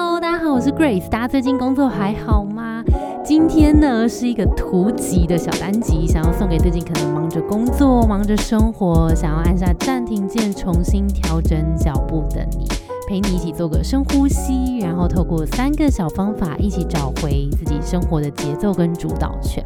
Hello，大家好，我是 Grace。大家最近工作还好吗？今天呢是一个图集的小单集，想要送给最近可能忙着工作、忙着生活，想要按下暂停键重新调整脚步的你，陪你一起做个深呼吸，然后透过三个小方法，一起找回自己生活的节奏跟主导权。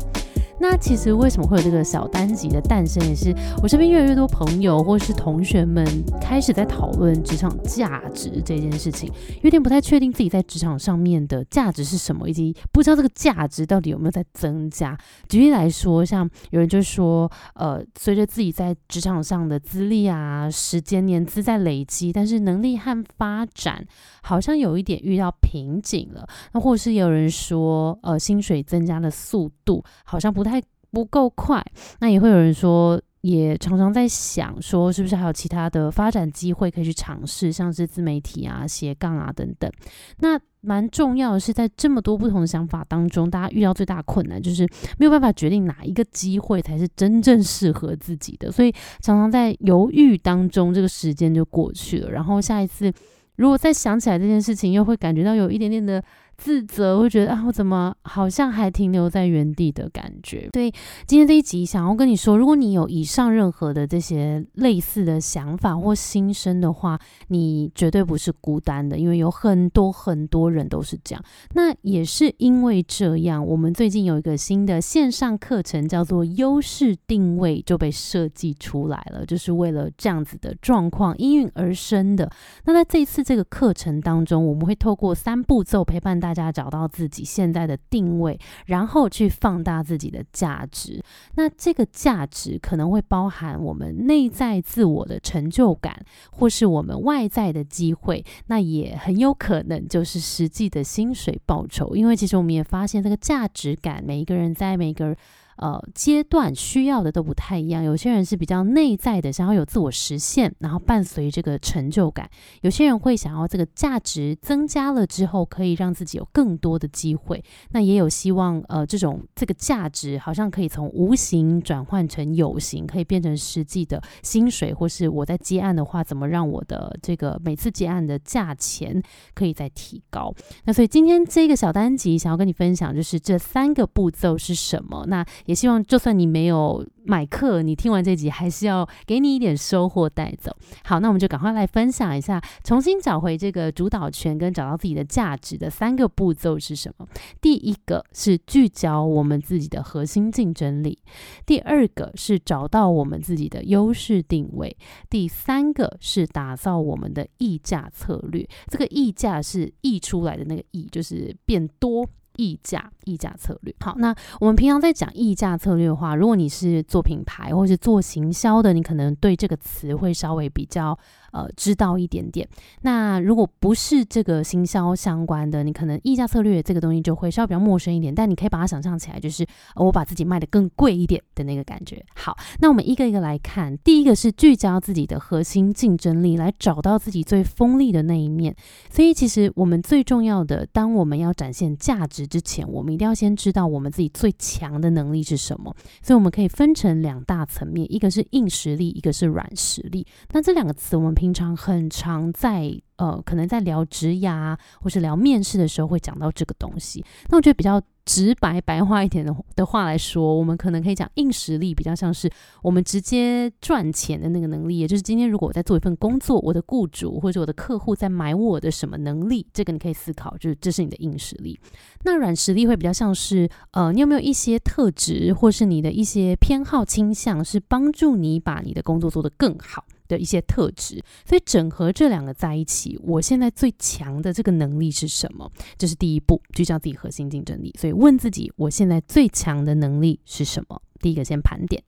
那其实为什么会有这个小单集的诞生，也是我身边越来越多朋友或是同学们开始在讨论职场价值这件事情，有点不太确定自己在职场上面的价值是什么，以及不知道这个价值到底有没有在增加。举例来说，像有人就说，呃，随着自己在职场上的资历啊、时间、年资在累积，但是能力和发展好像有一点遇到瓶颈了。那或是有人说，呃，薪水增加的速度好像不太。不够快，那也会有人说，也常常在想说，是不是还有其他的发展机会可以去尝试，像是自媒体啊、斜杠啊等等。那蛮重要的是，在这么多不同的想法当中，大家遇到最大困难就是没有办法决定哪一个机会才是真正适合自己的，所以常常在犹豫当中，这个时间就过去了。然后下一次如果再想起来这件事情，又会感觉到有一点点的。自责，会觉得啊，我怎么好像还停留在原地的感觉？所以今天这一集想要跟你说，如果你有以上任何的这些类似的想法或心声的话，你绝对不是孤单的，因为有很多很多人都是这样。那也是因为这样，我们最近有一个新的线上课程，叫做优势定位，就被设计出来了，就是为了这样子的状况应运而生的。那在这一次这个课程当中，我们会透过三步骤陪伴大。大家找到自己现在的定位，然后去放大自己的价值。那这个价值可能会包含我们内在自我的成就感，或是我们外在的机会。那也很有可能就是实际的薪水报酬。因为其实我们也发现，这个价值感，每一个人在每个。呃，阶段需要的都不太一样。有些人是比较内在的，想要有自我实现，然后伴随这个成就感；有些人会想要这个价值增加了之后，可以让自己有更多的机会。那也有希望，呃，这种这个价值好像可以从无形转换成有形，可以变成实际的薪水，或是我在接案的话，怎么让我的这个每次接案的价钱可以再提高？那所以今天这个小单集想要跟你分享，就是这三个步骤是什么？那也希望，就算你没有买课，你听完这集还是要给你一点收获带走。好，那我们就赶快来分享一下，重新找回这个主导权跟找到自己的价值的三个步骤是什么？第一个是聚焦我们自己的核心竞争力，第二个是找到我们自己的优势定位，第三个是打造我们的溢价策略。这个溢价是溢出来的那个溢，就是变多。溢价，溢价策略。好，那我们平常在讲溢价策略的话，如果你是做品牌或是做行销的，你可能对这个词会稍微比较。呃，知道一点点。那如果不是这个行销相关的，你可能溢价策略这个东西就会稍微比较陌生一点。但你可以把它想象起来，就是我把自己卖的更贵一点的那个感觉。好，那我们一个一个来看。第一个是聚焦自己的核心竞争力，来找到自己最锋利的那一面。所以，其实我们最重要的，当我们要展现价值之前，我们一定要先知道我们自己最强的能力是什么。所以，我们可以分成两大层面，一个是硬实力，一个是软实力。那这两个词，我们。平常很常在呃，可能在聊职涯或是聊面试的时候会讲到这个东西。那我觉得比较直白白话一点的的话来说，我们可能可以讲硬实力，比较像是我们直接赚钱的那个能力。也就是今天如果我在做一份工作，我的雇主或者我的客户在买我的什么能力，这个你可以思考，就是这是你的硬实力。那软实力会比较像是呃，你有没有一些特质，或是你的一些偏好倾向，是帮助你把你的工作做得更好。的一些特质，所以整合这两个在一起，我现在最强的这个能力是什么？这是第一步，聚焦自己核心竞争力。所以问自己，我现在最强的能力是什么？第一个先盘点，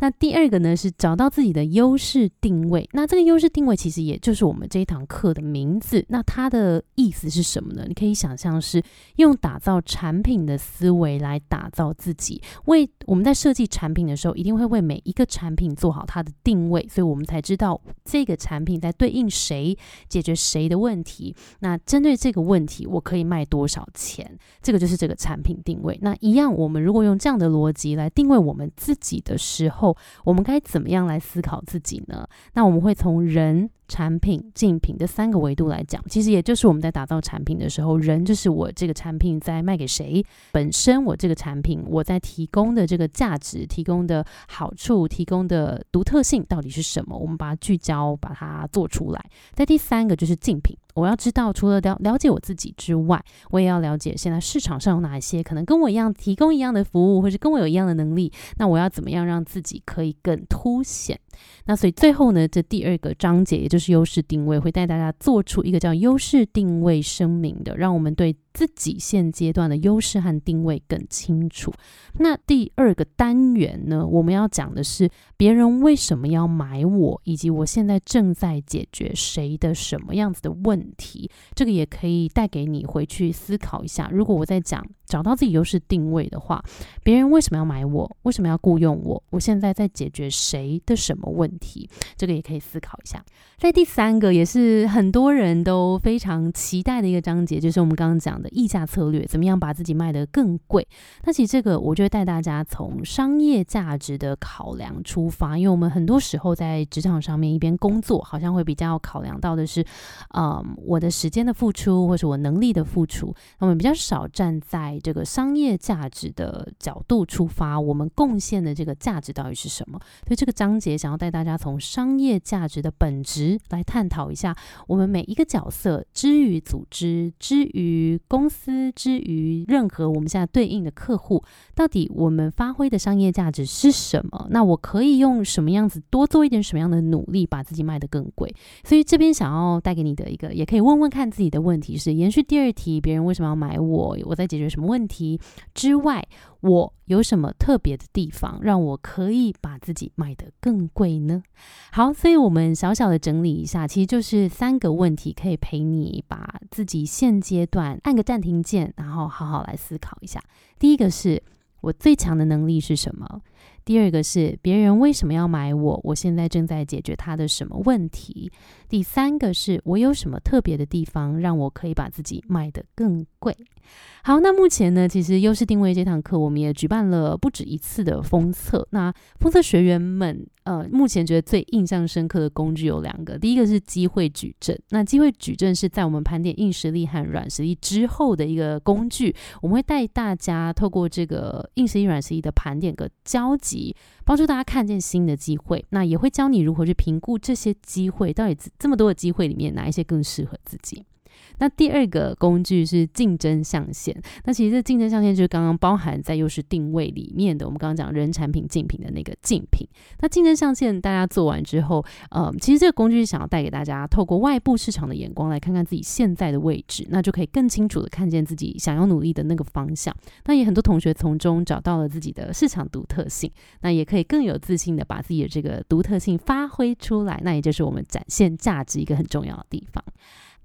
那第二个呢是找到自己的优势定位。那这个优势定位其实也就是我们这一堂课的名字。那它的意思是什么呢？你可以想象是用打造产品的思维来打造自己。为我们在设计产品的时候，一定会为每一个产品做好它的定位，所以我们才知道这个产品在对应谁，解决谁的问题。那针对这个问题，我可以卖多少钱？这个就是这个产品定位。那一样，我们如果用这样的逻辑来定位我。我们自己的时候，我们该怎么样来思考自己呢？那我们会从人产品、竞品的三个维度来讲，其实也就是我们在打造产品的时候，人就是我这个产品在卖给谁，本身我这个产品我在提供的这个价值、提供的好处、提供的独特性到底是什么，我们把它聚焦，把它做出来。在第三个就是竞品。我要知道，除了了了解我自己之外，我也要了解现在市场上有哪一些可能跟我一样提供一样的服务，或是跟我有一样的能力。那我要怎么样让自己可以更凸显？那所以最后呢，这第二个章节也就是优势定位，会带大家做出一个叫优势定位声明的，让我们对自己现阶段的优势和定位更清楚。那第二个单元呢，我们要讲的是别人为什么要买我，以及我现在正在解决谁的什么样子的问。题，这个也可以带给你回去思考一下。如果我在讲找到自己优势定位的话，别人为什么要买我？为什么要雇佣我？我现在在解决谁的什么问题？这个也可以思考一下。在第三个，也是很多人都非常期待的一个章节，就是我们刚刚讲的溢价策略，怎么样把自己卖得更贵？那其实这个，我就会带大家从商业价值的考量出发，因为我们很多时候在职场上面一边工作，好像会比较考量到的是，嗯。我的时间的付出，或是我能力的付出，那么比较少站在这个商业价值的角度出发，我们贡献的这个价值到底是什么？所以这个章节想要带大家从商业价值的本质来探讨一下，我们每一个角色之于组织、之于公司、之于任何我们现在对应的客户，到底我们发挥的商业价值是什么？那我可以用什么样子多做一点什么样的努力，把自己卖得更贵？所以这边想要带给你的一个也。可以问问看自己的问题是延续第二题，别人为什么要买我？我在解决什么问题之外，我有什么特别的地方让我可以把自己卖得更贵呢？好，所以我们小小的整理一下，其实就是三个问题，可以陪你把自己现阶段按个暂停键，然后好好来思考一下。第一个是我最强的能力是什么？第二个是别人为什么要买我？我现在正在解决他的什么问题？第三个是我有什么特别的地方，让我可以把自己卖得更贵？好，那目前呢，其实优势定位这堂课，我们也举办了不止一次的封测。那封测学员们，呃，目前觉得最印象深刻的工具有两个，第一个是机会矩阵。那机会矩阵是在我们盘点硬实力和软实力之后的一个工具，我们会带大家透过这个硬实力、软实力的盘点个交集。帮助大家看见新的机会，那也会教你如何去评估这些机会到底这么多的机会里面哪一些更适合自己。那第二个工具是竞争象限。那其实这竞争象限就是刚刚包含在优势定位里面的。我们刚刚讲人、产品、竞品的那个竞品。那竞争象限大家做完之后，呃，其实这个工具是想要带给大家，透过外部市场的眼光来看看自己现在的位置，那就可以更清楚的看见自己想要努力的那个方向。那也很多同学从中找到了自己的市场独特性，那也可以更有自信的把自己的这个独特性发挥出来。那也就是我们展现价值一个很重要的地方。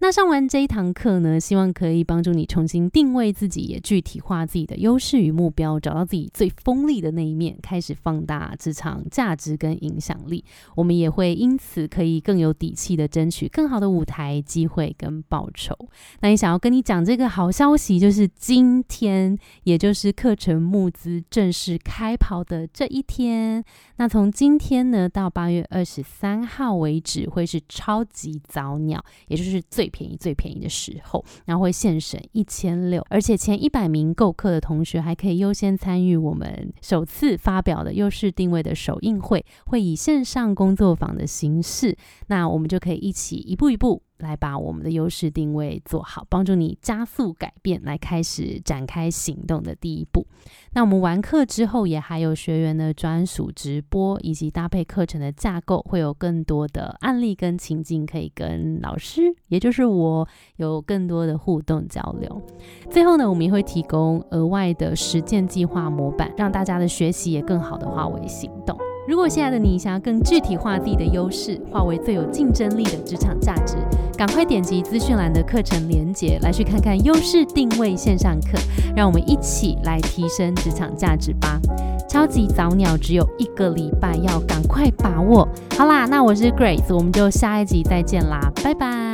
那上完这一堂课呢，希望可以帮助你重新定位自己，也具体化自己的优势与目标，找到自己最锋利的那一面，开始放大职场价值跟影响力。我们也会因此可以更有底气的争取更好的舞台机会跟报酬。那你想要跟你讲这个好消息，就是今天，也就是课程募资正式开跑的这一天。那从今天呢到八月二十三号为止，会是超级早鸟，也就是最便宜最便宜的时候，然后会现省一千六，而且前一百名购课的同学还可以优先参与我们首次发表的优势定位的首映会，会以线上工作坊的形式，那我们就可以一起一步一步。来把我们的优势定位做好，帮助你加速改变，来开始展开行动的第一步。那我们完课之后，也还有学员的专属直播，以及搭配课程的架构，会有更多的案例跟情境可以跟老师，也就是我有更多的互动交流。最后呢，我们也会提供额外的实践计划模板，让大家的学习也更好的化为行动。如果现在的你想要更具体化自己的优势，化为最有竞争力的职场价值，赶快点击资讯栏的课程连接，来去看看优势定位线上课，让我们一起来提升职场价值吧！超级早鸟只有一个礼拜，要赶快把握。好啦，那我是 Grace，我们就下一集再见啦，拜拜。